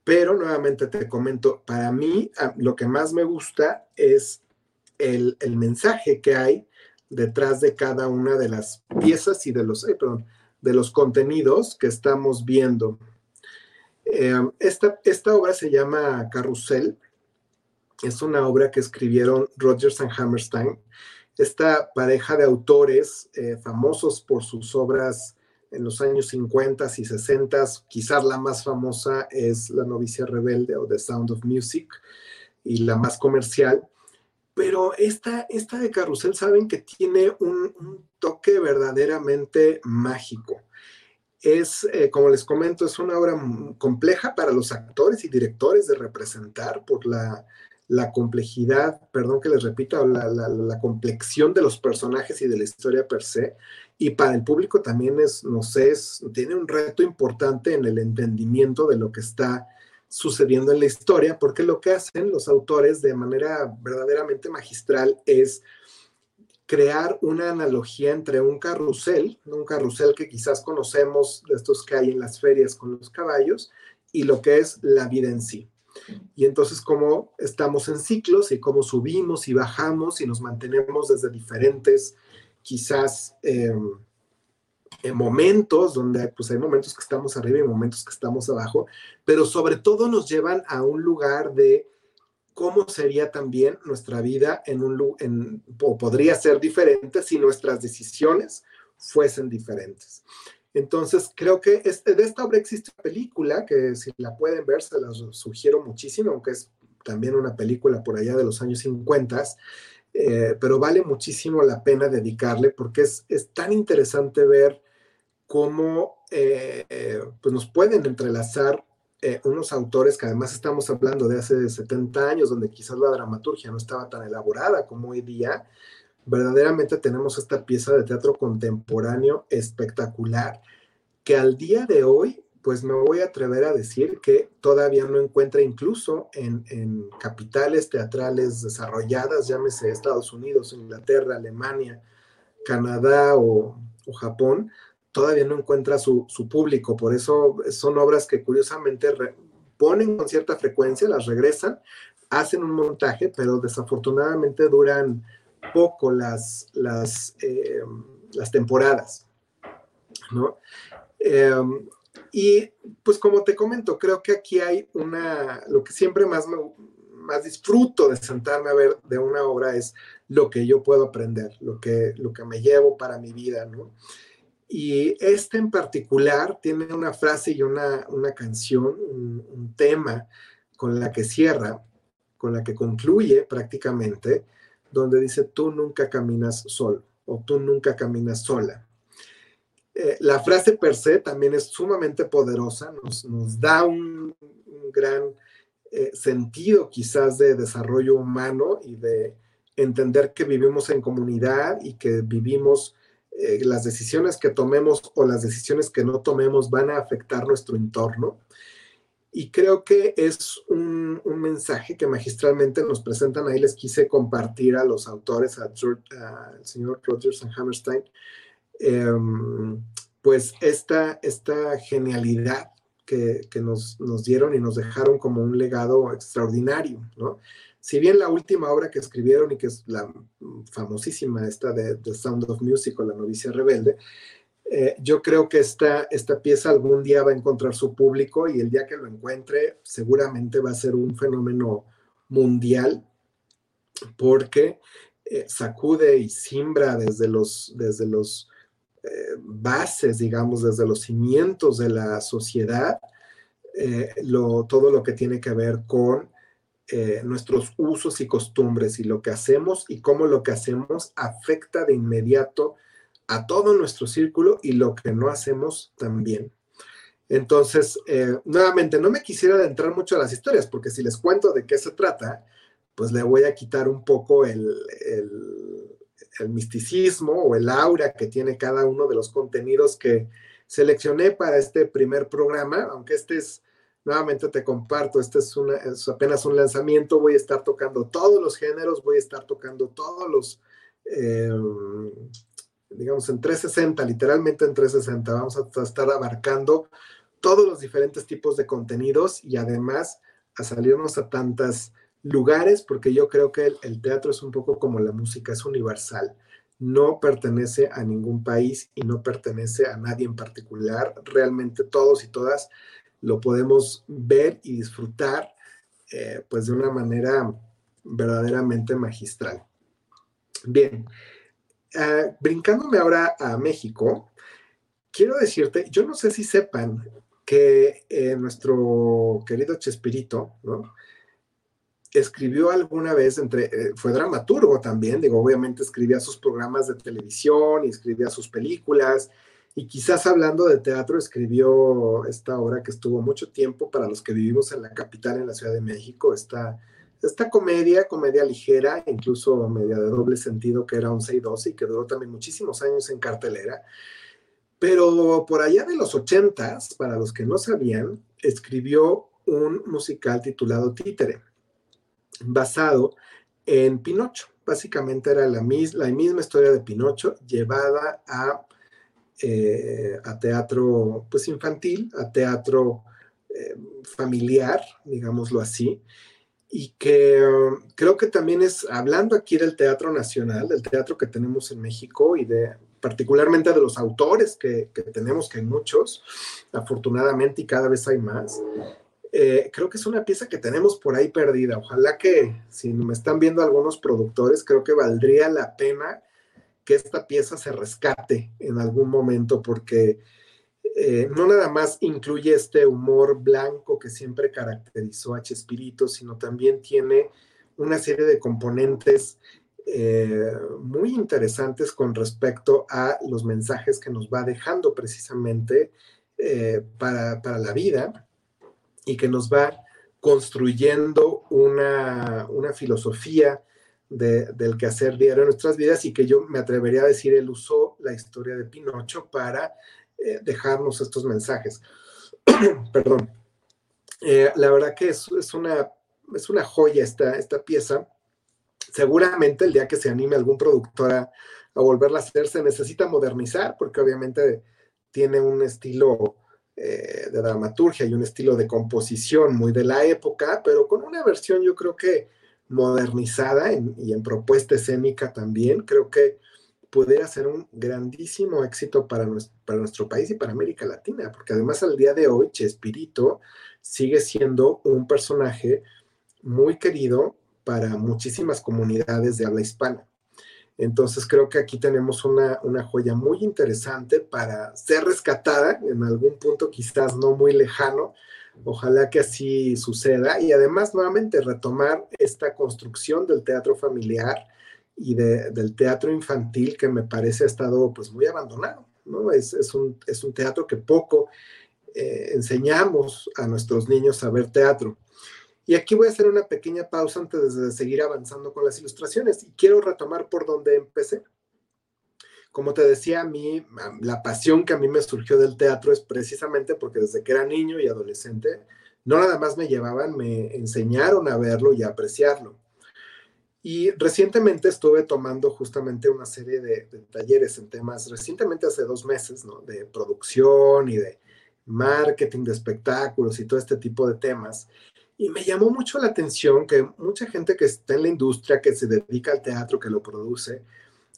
Pero nuevamente te comento, para mí lo que más me gusta es el, el, mensaje que hay detrás de cada una de las piezas y de los, de los contenidos que estamos viendo. Em, esta, esta obra se llama Carrusel. Es una obra que escribieron Rogers and Hammerstein esta pareja de autores eh, famosos por sus obras en los años 50 y 60, quizás la más famosa es La novicia rebelde o The Sound of Music y la más comercial, pero esta, esta de Carrusel saben que tiene un, toque verdaderamente mágico. Es, eh, como les comento, es una obra compleja para los actores y directores de representar por la, la complejidad, perdón que les repita, la, la, complexión de los personajes y de la historia per se. Y para el público también es, no sé, tiene un reto importante en el entendimiento de lo que está sucediendo en la historia, porque lo que hacen los autores de manera verdaderamente magistral es crear una analogía entre un carrusel, un carrusel que quizás conocemos de estos que hay en las ferias con los caballos, y lo que es la vida en sí. Y entonces cómo estamos en ciclos y cómo subimos y bajamos y nos mantenemos desde diferentes, quizás, en momentos donde pues hay momentos que estamos arriba y momentos que estamos abajo, pero sobre todo nos llevan a un lugar de cómo sería también nuestra vida en un en, o podría ser diferente si nuestras decisiones fuesen diferentes. Entonces, creo que de esta obra existe una película que si la pueden ver, se las sugiero muchísimo, aunque es también una película por allá de los años 50, eh, pero vale muchísimo la pena dedicarle porque es, tan interesante ver cómo eh, pues nos pueden entrelazar eh, unos autores que además estamos hablando de hace 70 años, donde quizás la dramaturgia no estaba tan elaborada como hoy día, verdaderamente tenemos esta pieza de teatro contemporáneo espectacular que al día de hoy, pues me voy a atrever a decir que todavía no encuentra incluso en, capitales teatrales desarrolladas, llámese Estados Unidos, Inglaterra, Alemania, Canadá o, Japón, todavía no encuentra su, público. Por eso son obras que curiosamente ponen con cierta frecuencia, las regresan, hacen un montaje, pero desafortunadamente duran poco las, las, eh, las temporadas, ¿no? Em, y pues como te comento, creo que aquí hay una, lo que siempre más, más disfruto de sentarme a ver de una obra es lo que yo puedo aprender, lo que, lo que me llevo para mi vida, ¿no? Y este en particular tiene una frase y una, una canción, un, un tema con la que cierra, con la que concluye prácticamente, donde dice, tú nunca caminas solo o tú nunca caminas sola. Eh, la frase per se también es sumamente poderosa, nos, da un, gran eh, sentido quizás de desarrollo humano y de entender que vivimos en comunidad y que vivimos eh, las decisiones que tomemos o las decisiones que no tomemos van a afectar nuestro entorno y creo que es un, mensaje que magistralmente nos presentan. Ahí les quise compartir a los autores, al señor Rogers and Hammerstein, em, pues esta, esta genialidad que, nos, dieron y nos dejaron como un legado extraordinario, ¿no? Si bien la última obra que escribieron y que es la famosísima, esta de The Sound of Music o La novicia rebelde, eh, yo creo que esta, esta pieza algún día va a encontrar su público y el día que lo encuentre seguramente va a ser un fenómeno mundial porque eh, sacude y simbra desde los, desde los eh, bases, digamos, desde los cimientos de la sociedad, todo lo que tiene que ver con nuestros usos y costumbres y lo que hacemos y cómo lo que hacemos afecta de inmediato a todo nuestro círculo y lo que no hacemos también. Entonces, eh, nuevamente, no me quisiera adentrar mucho a las historias, porque si les cuento de qué se trata, pues le voy a quitar un poco el, el, misticismo o el aura que tiene cada uno de los contenidos que seleccioné para este primer programa, aunque este es, nuevamente te comparto, este es, una, apenas un lanzamiento, voy a estar tocando todos los géneros, voy a estar tocando todos los... Eh, digamos, en 360, literalmente en 360. Vamos a estar abarcando todos los diferentes tipos de contenidos y además a salirnos a tantos lugares, porque yo creo que el, teatro es un poco como la música, es universal. No pertenece a ningún país y no pertenece a nadie en particular. Realmente todos y todas lo podemos ver y disfrutar eh, pues de una manera verdaderamente magistral. Bien, uh, brincándome ahora a México, quiero decirte, yo no sé si sepan que eh, nuestro querido Chespirito, ¿no? Escribió alguna vez, eh, fue dramaturgo también, digo, obviamente escribía sus programas de televisión y escribía sus películas, y quizás hablando de teatro, escribió esta obra que estuvo mucho tiempo para los que vivimos en la capital, en la Ciudad de México, esta, esta comedia, comedia ligera, incluso media de doble sentido, que era 11 y 12 y que duró también muchísimos años en cartelera. Pero por allá de los ochentas, para los que no sabían, escribió un musical titulado Títere, basado en Pinocho. Básicamente era la, la misma historia de Pinocho llevada a, eh, a teatro pues, infantil, a teatro eh, familiar, digámoslo así, y que um, creo que también es, hablando aquí del Teatro Nacional, del teatro que tenemos en México y de particularmente de los autores que, tenemos, que hay muchos, afortunadamente, y cada vez hay más. Eh, creo que es una pieza que tenemos por ahí perdida. Ojalá que, si me están viendo algunos productores, creo que valdría la pena que esta pieza se rescate en algún momento, porque eh, no nada más incluye este humor blanco que siempre caracterizó a Chespirito, sino también tiene una serie de componentes eh, muy interesantes con respecto a los mensajes que nos va dejando precisamente eh, para, la vida y que nos va construyendo una, filosofía del quehacer diario en nuestras vidas y que yo me atrevería a decir, él usó la historia de Pinocho para eh, dejarnos estos mensajes. Perdón. la verdad que es, es, una, es una joya esta, esta pieza seguramente el día que se anime algún productor a, volverla a hacer, se necesita modernizar, porque obviamente tiene un estilo eh, de dramaturgia y un estilo de composición muy de la época, pero con una versión yo creo que modernizada y en propuesta escénica también, creo que pudiera ser un grandísimo éxito para nuestro, para nuestro país y para América Latina, porque además al día de hoy Chespirito sigue siendo un personaje muy querido para muchísimas comunidades de habla hispana. Entonces creo que aquí tenemos una, joya muy interesante para ser rescatada en algún punto quizás no muy lejano. Ojalá que así suceda y además nuevamente retomar esta construcción del teatro familiar y del teatro infantil que me parece ha estado pues muy abandonado. ¿no? Es, un, es un teatro que poco eh, enseñamos a nuestros niños a ver teatro. Y aquí voy a hacer una pequeña pausa antes de seguir avanzando con las ilustraciones y quiero retomar por donde empecé. Como te decía, a mí, la pasión que a mí me surgió del teatro es precisamente porque desde que era niño y adolescente, no nada más me llevaban, me enseñaron a verlo y a apreciarlo. Y recientemente estuve tomando justamente una serie de, talleres en temas, recientemente hace dos meses. De producción y de marketing de espectáculos y todo este tipo de temas. Y me llamó mucho la atención que mucha gente que está en la industria, que se dedica al teatro, que lo produce,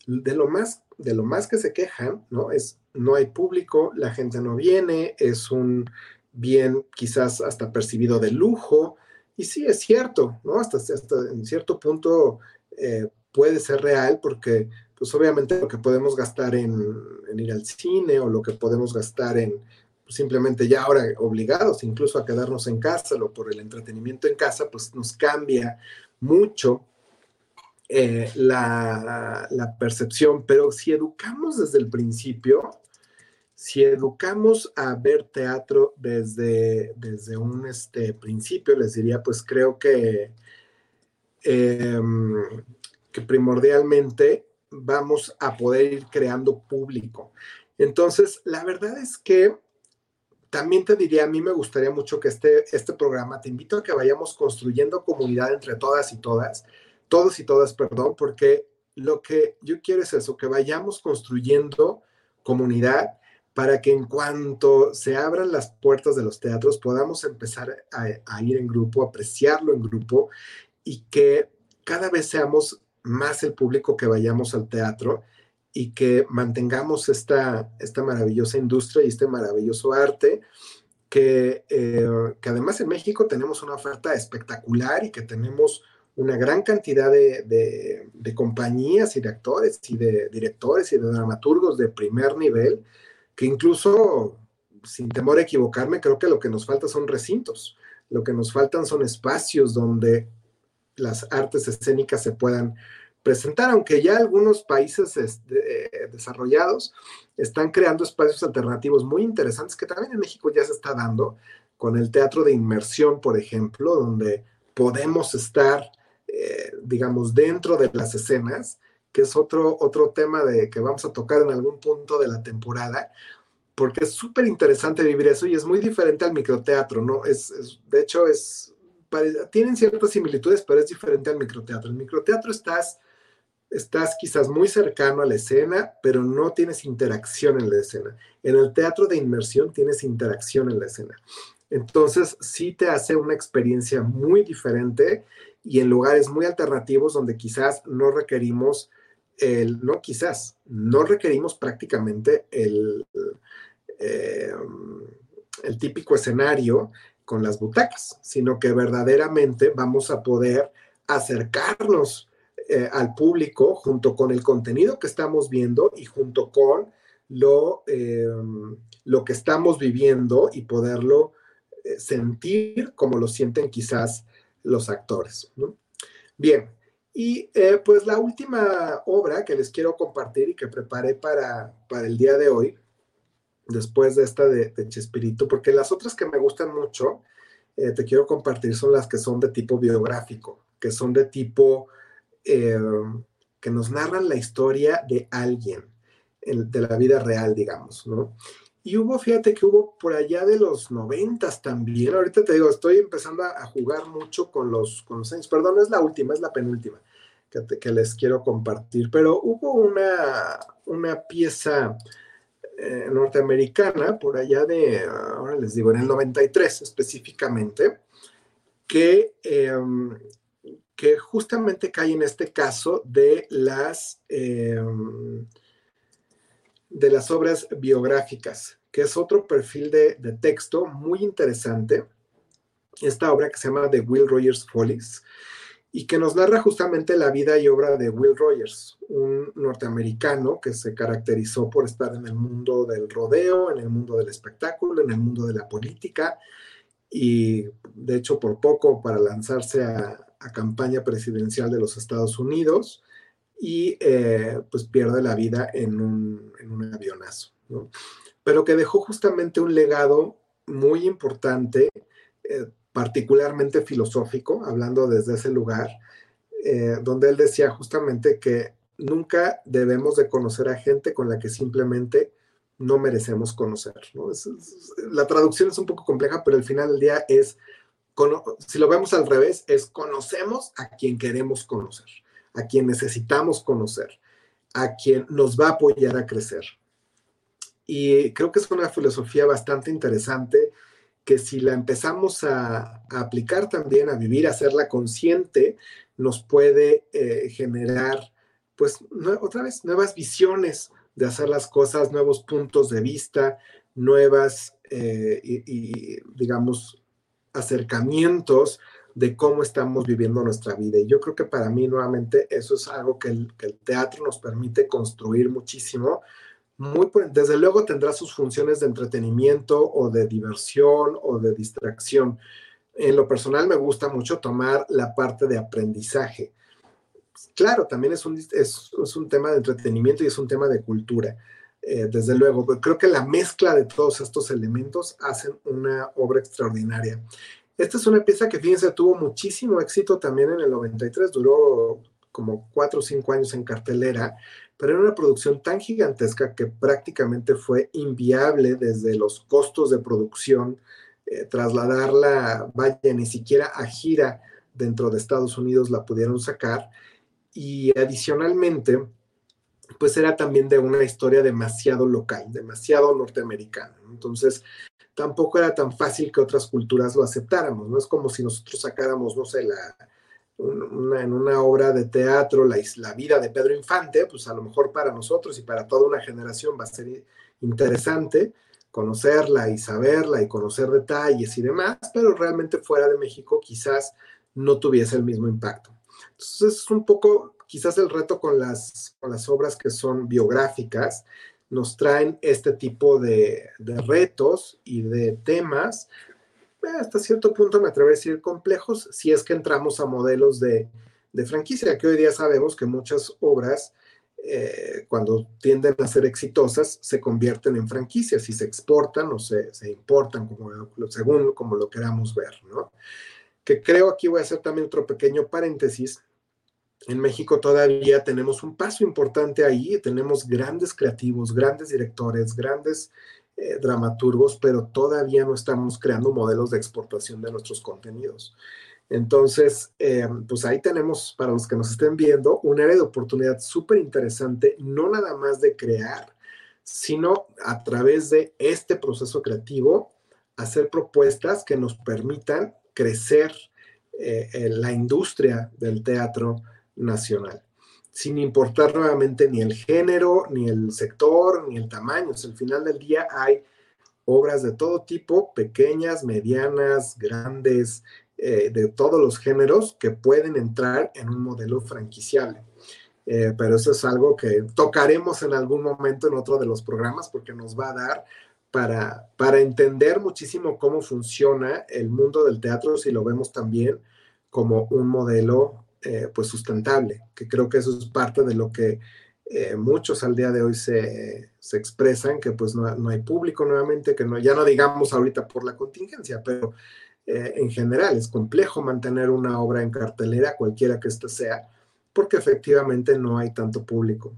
de lo más, de lo más que se quejan, ¿no? Es no hay público, la gente no viene, es un bien quizás hasta percibido de lujo. Y sí, es cierto, ¿no? Hasta, hasta en cierto punto eh, puede ser real porque, pues obviamente lo que podemos gastar en, ir al cine o lo que podemos gastar en simplemente ya ahora obligados incluso a quedarnos en casa o por el entretenimiento en casa, pues nos cambia mucho eh, la, percepción, pero si educamos desde el principio, si educamos a ver teatro desde, desde un este, principio, les diría, pues creo que, em, que primordialmente vamos a poder ir creando público. Entonces, la verdad es que también te diría, a mí me gustaría mucho que este, este programa, te invito a que vayamos construyendo comunidad entre todas y todas, todos y todas, perdón, porque lo que yo quiero es eso, que vayamos construyendo comunidad para que en cuanto se abran las puertas de los teatros podamos empezar a, ir en grupo, apreciarlo en grupo y que cada vez seamos más el público que vayamos al teatro y que mantengamos esta, esta maravillosa industria y este maravilloso arte que, eh, que además en México tenemos una oferta espectacular y que tenemos una gran cantidad de, compañías y de actores y de directores y de dramaturgos de primer nivel, que incluso, sin temor a equivocarme, creo que lo que nos falta son recintos, lo que nos faltan son espacios donde las artes escénicas se puedan presentar, aunque ya algunos países este, eh, desarrollados están creando espacios alternativos muy interesantes que también en México ya se está dando, con el teatro de inmersión, por ejemplo, donde podemos estar eh, digamos, dentro de las escenas, que es otro, otro tema de, que vamos a tocar en algún punto de la temporada, porque es súper interesante vivir eso y es muy diferente al microteatro, ¿no? Es, de hecho, es, tienen ciertas similitudes, pero es diferente al microteatro. En el microteatro estás, estás quizás muy cercano a la escena, pero no tienes interacción en la escena. En el teatro de inmersión tienes interacción en la escena. Entonces, sí te hace una experiencia muy diferente y en lugares muy alternativos donde quizás no requerimos el, no quizás, no requerimos prácticamente el, eh, el típico escenario con las butacas, sino que verdaderamente vamos a poder acercarnos eh, al público junto con el contenido que estamos viendo y junto con lo, eh, lo que estamos viviendo y poderlo sentir como lo sienten quizás los actores. Bien, y eh, pues la última obra que les quiero compartir y que preparé para, para el día de hoy, después de esta de, Chespirito, porque las otras que me gustan mucho, eh, te quiero compartir son las que son de tipo biográfico, que son de tipo eh, que nos narran la historia de alguien, de la vida real, digamos, ¿no? Y hubo, fíjate que hubo por allá de los noventas también. Ahorita te digo, estoy empezando a, jugar mucho con los, con años. Perdón, no es la última, es la penúltima que, que les quiero compartir. Pero hubo una, una pieza eh, norteamericana por allá de, ahora les digo, en el 93 específicamente, que, em, que justamente cae en este caso de las... Em, de las obras biográficas, que es otro perfil de, texto muy interesante. Esta obra que se llama The Will Rogers Follies y que nos narra justamente la vida y obra de Will Rogers, un norteamericano que se caracterizó por estar en el mundo del rodeo, en el mundo del espectáculo, en el mundo de la política y de hecho por poco para lanzarse a, campaña presidencial de los Estados Unidos y eh, pues pierde la vida en un, en un avionazo. Pero que dejó justamente un legado muy importante, eh, particularmente filosófico, hablando desde ese lugar, eh, donde él decía justamente que nunca debemos de conocer a gente con la que simplemente no merecemos conocer. ¿no? la traducción es un poco compleja, pero al final del día es, si lo vemos al revés, es conocemos a quien queremos conocer a quien necesitamos conocer, a quien nos va a apoyar a crecer. Y creo que es una filosofía bastante interesante que si la empezamos a, aplicar también, a vivir, a hacerla consciente, nos puede eh, generar, pues, otra vez, nuevas visiones de hacer las cosas, nuevos puntos de vista, nuevas, eh, y, digamos, acercamientos de cómo estamos viviendo nuestra vida. Y yo creo que para mí, nuevamente, eso es algo que el, teatro nos permite construir muchísimo. Muy, desde luego tendrá sus funciones de entretenimiento o de diversión o de distracción. En lo personal me gusta mucho tomar la parte de aprendizaje. Claro, también es un, es, un tema de entretenimiento y es un tema de cultura. Eh, desde luego, creo que la mezcla de todos estos elementos hacen una obra extraordinaria. Esta es una pieza que, fíjense, tuvo muchísimo éxito también en el 93, duró como cuatro o cinco años en cartelera, pero era una producción tan gigantesca que prácticamente fue inviable desde los costos de producción, eh, trasladarla, vaya, ni siquiera a gira dentro de Estados Unidos la pudieron sacar. y adicionalmente, pues era también de una historia demasiado local, demasiado norteamericana. Entonces, tampoco era tan fácil que otras culturas lo aceptáramos, ¿no? Es como si nosotros sacáramos, no sé, la, en una obra de teatro, la, la, vida de Pedro Infante, pues a lo mejor para nosotros y para toda una generación va a ser interesante conocerla y saberla y conocer detalles y demás, pero realmente fuera de México quizás no tuviese el mismo impacto. Entonces es un poco quizás el reto con las, con las obras que son biográficas, nos traen este tipo de, retos y de temas, eh, hasta cierto punto me atrevo a decir complejos, si es que entramos a modelos de, franquicia, que hoy día sabemos que muchas obras, eh, cuando tienden a ser exitosas, se convierten en franquicias y se exportan o se, importan, como, según como lo queramos ver. Que creo aquí voy a hacer también otro pequeño paréntesis, en México todavía tenemos un paso importante ahí, tenemos grandes creativos, grandes directores, grandes eh, dramaturgos, pero todavía no estamos creando modelos de exportación de nuestros contenidos. Entonces, eh, pues ahí tenemos, para los que nos estén viendo, un área de oportunidad súper interesante, no nada más de crear, sino a través de este proceso creativo, hacer propuestas que nos permitan crecer eh, la industria del teatro, nacional, sin importar nuevamente ni el género, ni el sector, ni el tamaño. al final del día hay obras de todo tipo, pequeñas, medianas, grandes, eh, de todos los géneros que pueden entrar en un modelo franquiciable. Eh, pero eso es algo que tocaremos en algún momento en otro de los programas porque nos va a dar para, para entender muchísimo cómo funciona el mundo del teatro si lo vemos también como un modelo eh, pues sustentable, que creo que eso es parte de lo que eh, muchos al día de hoy se, se expresan, que pues no, no, hay público nuevamente, que no, ya no digamos ahorita por la contingencia, pero eh, en general es complejo mantener una obra en cartelera, cualquiera que ésta sea, porque efectivamente no hay tanto público.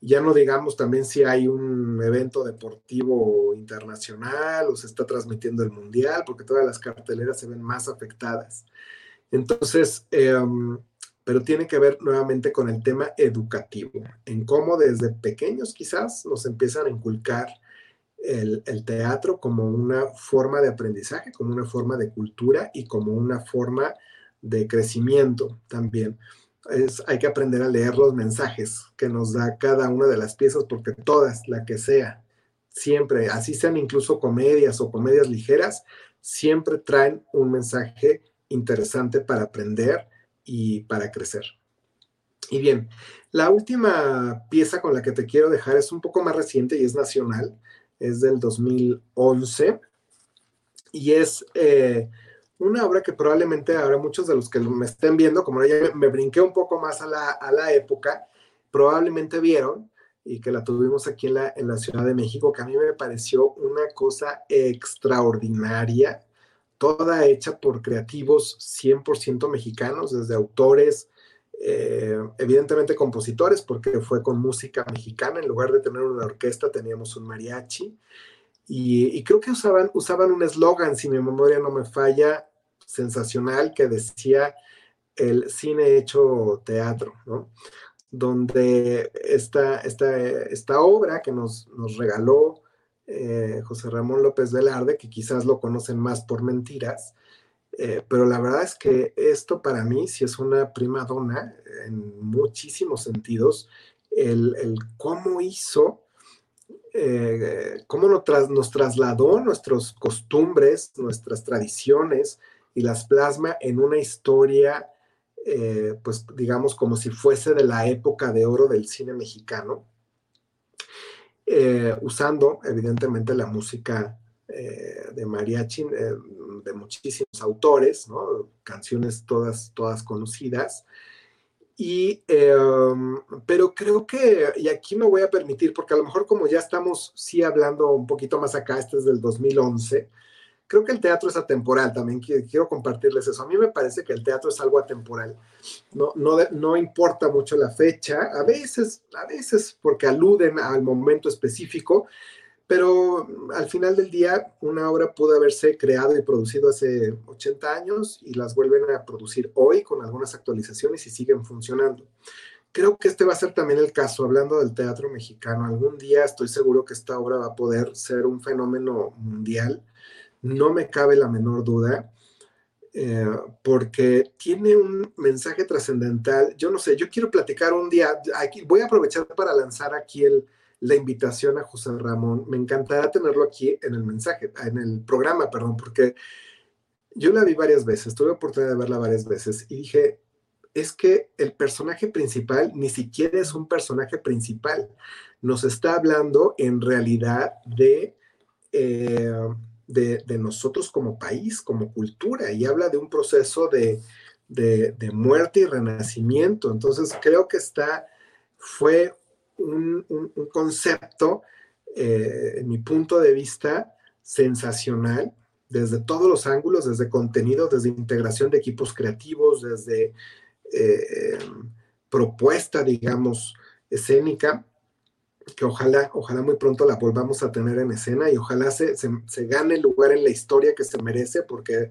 Ya no digamos también si hay un evento deportivo internacional o se está transmitiendo el mundial, porque todas las carteleras se ven más afectadas. Entonces, eh, pero tiene que ver nuevamente con el tema educativo, en cómo desde pequeños quizás nos empiezan a inculcar el, teatro como una forma de aprendizaje, como una forma de cultura y como una forma de crecimiento también. Es, hay que aprender a leer los mensajes que nos da cada una de las piezas, porque todas, la que sea, siempre, así sean incluso comedias o comedias ligeras, siempre traen un mensaje interesante para aprender y para crecer. Y bien, la última pieza con la que te quiero dejar es un poco más reciente y es nacional, es del 2011 y es eh, una obra que probablemente ahora muchos de los que me estén viendo, como ya me, brinqué un poco más a la, a la, época, probablemente vieron y que la tuvimos aquí en la, en la Ciudad de México, que a mí me pareció una cosa extraordinaria toda hecha por creativos 100% mexicanos, desde autores, eh, evidentemente compositores, porque fue con música mexicana, en lugar de tener una orquesta teníamos un mariachi, y, creo que usaban, usaban un eslogan, si mi memoria no me falla, sensacional, que decía el cine hecho teatro, ¿no? Donde esta, esta, esta obra que nos, nos regaló eh, José Ramón López Velarde, que quizás lo conocen más por mentiras, eh, pero la verdad es que esto para mmí sí es una prima donna en muchísimos sentidos, el, cómo hizo, eh, cómo nos trasladó nuestras costumbres, nuestras tradiciones y las plasma en una historia, pues digamos como si fuese de la época de oro del cine mexicano eh, usando evidentemente la música eh, de mariachi eh, de muchísimos autores, canciones todas, todas conocidas. Y, em, pero creo que, y aquí me voy a permitir, porque a lo mejor como ya estamos sí hablando un poquito más acá, este es del 2011, creo que el teatro es atemporal, también quiero compartirles eso. A mí me parece que el teatro es algo atemporal. No, no, no importa mucho la fecha, a veces, a veces porque aluden al momento específico, pero al final del día una obra pudo haberse creado y producido hace 80 años y las vuelven a producir hoy con algunas actualizaciones y siguen funcionando. Creo que este va a ser también el caso, hablando del teatro mexicano. Algún día estoy seguro que esta obra va a poder ser un fenómeno mundial, no me cabe la menor duda. Eh, porque tiene un mensaje trascendental. Yo no sé, yo quiero platicar un día, aquí, voy a aprovechar para lanzar aquí el, la invitación a José Ramón. Me encantará tenerlo aquí en el mensaje, en el programa, perdón, porque yo la vi varias veces, tuve oportunidad de verla varias veces y dije, es que el personaje principal ni siquiera es un personaje principal, nos está hablando en realidad de... Eh, de, nosotros como país, como cultura, y habla de un proceso de, muerte y renacimiento. Entonces, creo que está, fue un, concepto, eh, en mi punto de vista, sensacional, desde todos los ángulos, desde contenido, desde integración de equipos creativos, desde eh, propuesta, digamos, escénica que ojalá, ojalá muy pronto la volvamos a tener en escena y ojalá se, se, gane el lugar en la historia que se merece porque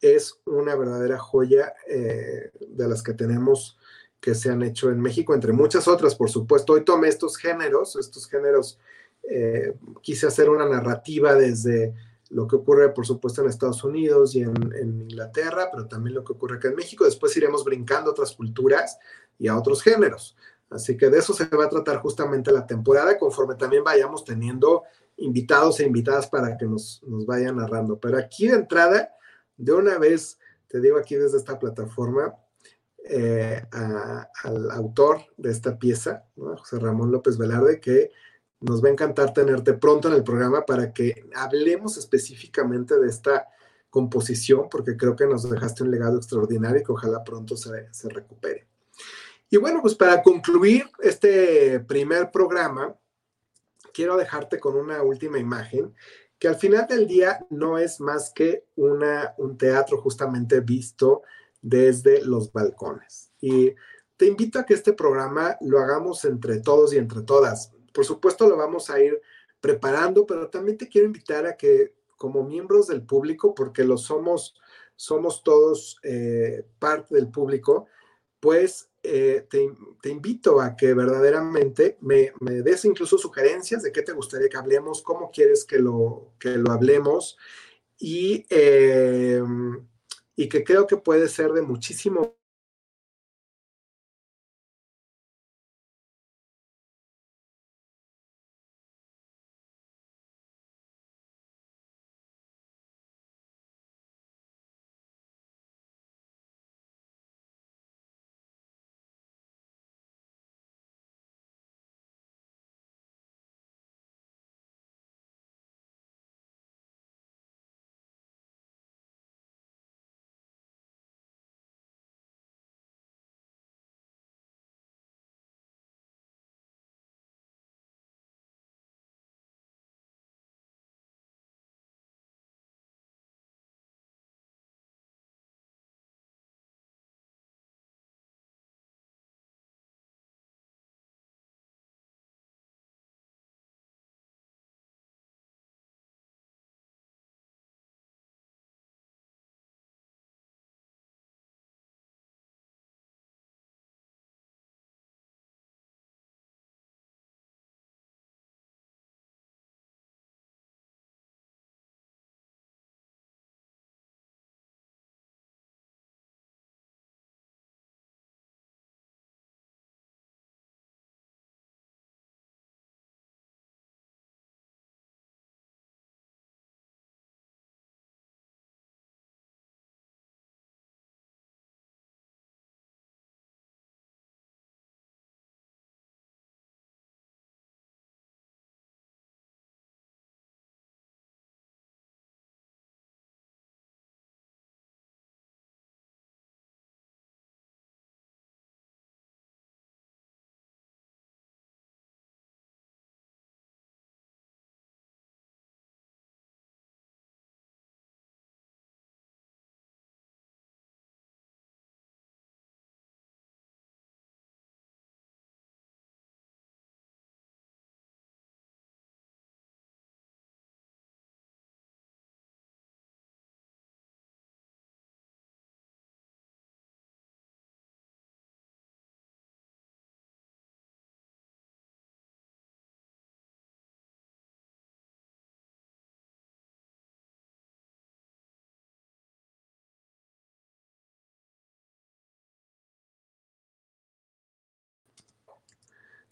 es una verdadera joya eh, de las que tenemos que se han hecho en México, entre muchas otras, por supuesto. Hoy tomé estos géneros, estos géneros, eh, quise hacer una narrativa desde lo que ocurre, por supuesto, en Estados Unidos y en, en, Inglaterra, pero también lo que ocurre acá en México. Después iremos brincando a otras culturas y a otros géneros. Así que de eso se va a tratar justamente la temporada, conforme también vayamos teniendo invitados e invitadas para que nos, vayan narrando. Pero aquí de entrada, de una vez, te digo aquí desde esta plataforma, eh, al autor de esta pieza, José Ramón López Velarde, que nos va a encantar tenerte pronto en el programa para que hablemos específicamente de esta composición, porque creo que nos dejaste un legado extraordinario y que ojalá pronto se, se recupere. Y bueno, pues para concluir este primer programa, quiero dejarte con una última imagen que al final del día no es más que una, un teatro justamente visto desde los balcones. Y te invito a que este programa lo hagamos entre todos y entre todas. Por supuesto lo vamos a ir preparando, pero también te quiero invitar a que como miembros del público, porque lo somos, somos todos eh, parte del público, pues eh, te, invito a que verdaderamente me, des incluso sugerencias de qué te gustaría que hablemos, cómo quieres que lo, que lo hablemos y, eh, y que creo que puede ser de muchísimo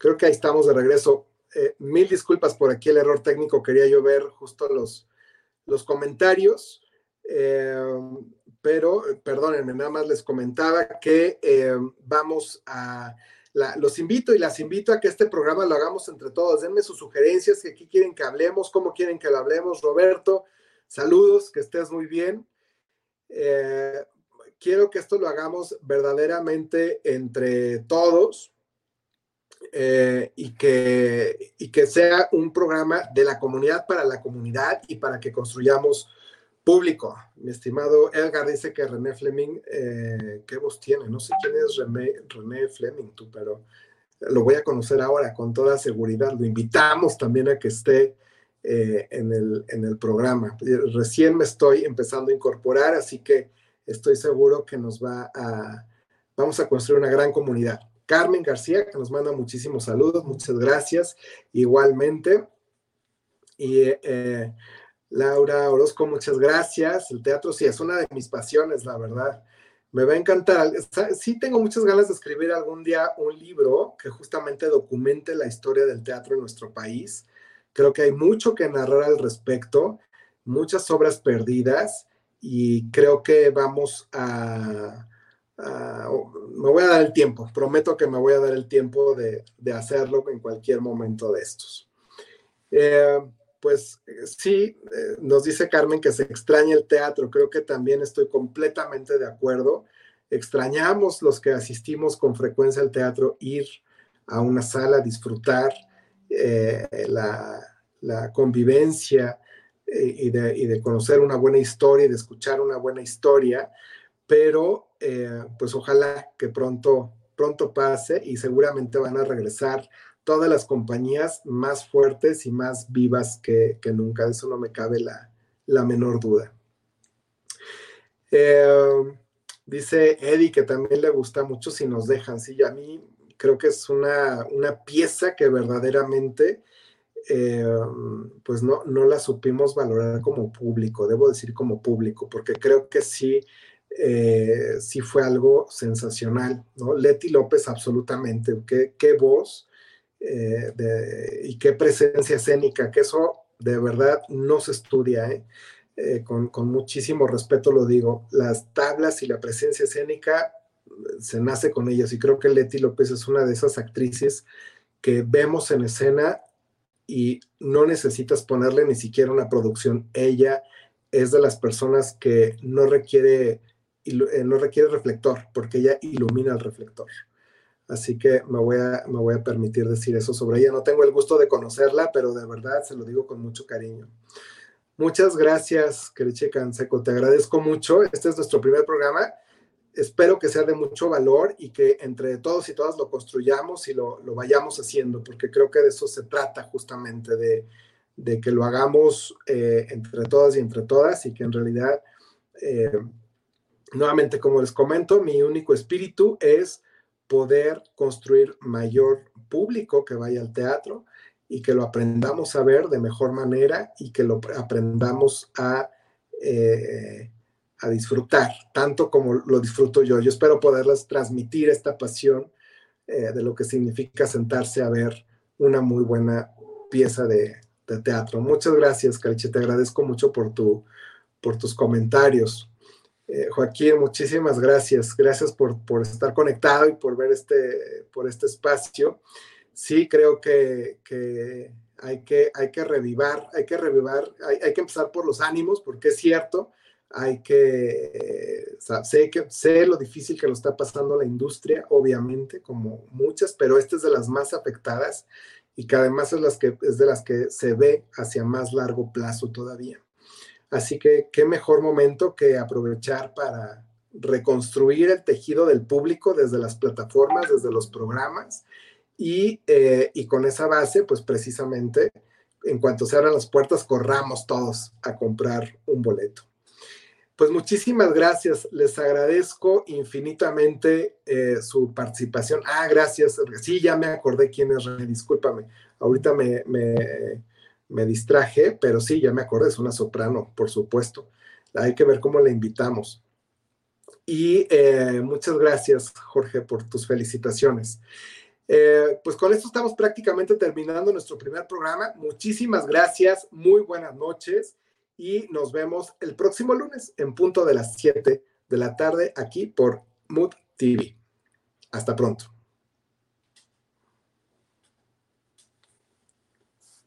creo que ahí estamos de regreso. Eh, mil disculpas por aquí el error técnico, quería yo ver justo los, los comentarios, eh, pero perdónenme, nada más les comentaba que eh, vamos a, los invito y las invito a que este programa lo hagamos entre todos, denme sus sugerencias, que aquí quieren que hablemos, cómo quieren que lo hablemos, Roberto, saludos, que estés muy bien. quiero que esto lo hagamos verdaderamente entre todos, eh, y, que, y que sea un programa de la comunidad para la comunidad y para que construyamos público. Mi estimado Edgar dice que René Fleming, eh, ¿qué voz tiene? No sé quién es René, René Fleming, tú, pero lo voy a conocer ahora con toda seguridad. Lo invitamos también a que esté eh, en, el, en el programa. Recién me estoy empezando a incorporar, así que estoy seguro que nos va a, vamos a construir una gran comunidad. Carmen García, que nos manda muchísimos saludos, muchas gracias. Igualmente. Y eh, Laura Orozco, muchas gracias. El teatro sí es una de mis pasiones, la verdad. Me va a encantar. Sí tengo muchas ganas de escribir algún día un libro que justamente documente la historia del teatro en nuestro país. Creo que hay mucho que narrar al respecto, muchas obras perdidas y creo que vamos a, Ah, me voy a dar el tiempo, prometo que me voy a dar el tiempo de, hacerlo en cualquier momento de estos. Eh, pues sí, eh, nos dice Carmen que se extraña el teatro, creo que también estoy completamente de acuerdo. Extrañamos los que asistimos con frecuencia al teatro ir a una sala, disfrutar eh, la, convivencia y de, y de conocer una buena historia y de escuchar una buena historia pero eh, pues ojalá que pronto, pronto pase y seguramente van a regresar todas las compañías más fuertes y más vivas que, nunca. De eso no me cabe la, menor duda. Eh, dice Eddie que también le gusta mucho si nos dejan. Sí, a mí creo que es una, pieza que verdaderamente eh, pues no, no la supimos valorar como público, debo decir como público, porque creo que sí eh, sí fue algo sensacional, ¿no? Leti López, absolutamente, qué, voz eh, y qué presencia escénica, que eso de verdad no se estudia, ¿eh? con, con, muchísimo respeto lo digo, las tablas y la presencia escénica se nace con ellas y creo que Leti López es una de esas actrices que vemos en escena y no necesitas ponerle ni siquiera una producción. Ella es de las personas que no requiere no requiere reflector, porque ella ilumina el reflector. Así que me voy, a, me voy a permitir decir eso sobre ella. No tengo el gusto de conocerla, pero de verdad se lo digo con mucho cariño. Muchas gracias, Keriche Canseco. Te agradezco mucho. Este es nuestro primer programa. Espero que sea de mucho valor y que entre todos y todas lo construyamos y lo, lo vayamos haciendo, porque creo que de eso se trata justamente, de, de que lo hagamos eh, entre todas y entre todas y que en realidad eh, nuevamente, como les comento, mi único espíritu es poder construir mayor público que vaya al teatro y que lo aprendamos a ver de mejor manera y que lo aprendamos a, eh, disfrutar, tanto como lo disfruto yo. Yo espero poderles transmitir esta pasión eh, de lo que significa sentarse a ver una muy buena pieza de, teatro. Muchas gracias, Cariche, te agradezco mucho por, tu, por tus comentarios. Eh, Joaquín, muchísimas gracias. Gracias por, estar conectado y por ver este, por este espacio. Sí, creo que, hay que hay que revivar, hay que revivar, hay, que empezar por los ánimos, porque es cierto, hay que, sé que sé lo difícil que lo está pasando la industria, obviamente, como muchas, pero esta es de las más afectadas y que además es, las que, es de las que se ve hacia más largo plazo todavía. Así que qué mejor momento que aprovechar para reconstruir el tejido del público desde las plataformas, desde los programas y, eh, con esa base, pues precisamente, en cuanto se abran las puertas, corramos todos a comprar un boleto. Pues muchísimas gracias, les agradezco infinitamente eh, su participación. Ah, gracias. Sí, ya me acordé quién es René, discúlpame. Ahorita me, me distraje, pero sí, ya me acordé, es una soprano, por supuesto. Hay que ver cómo la invitamos. Y eh, muchas gracias, Jorge, por tus felicitaciones. Eh, pues con esto estamos prácticamente terminando nuestro primer programa. Muchísimas gracias, muy buenas noches y nos vemos el próximo lunes en punto de las 7 de la tarde aquí por Mood TV. Hasta pronto.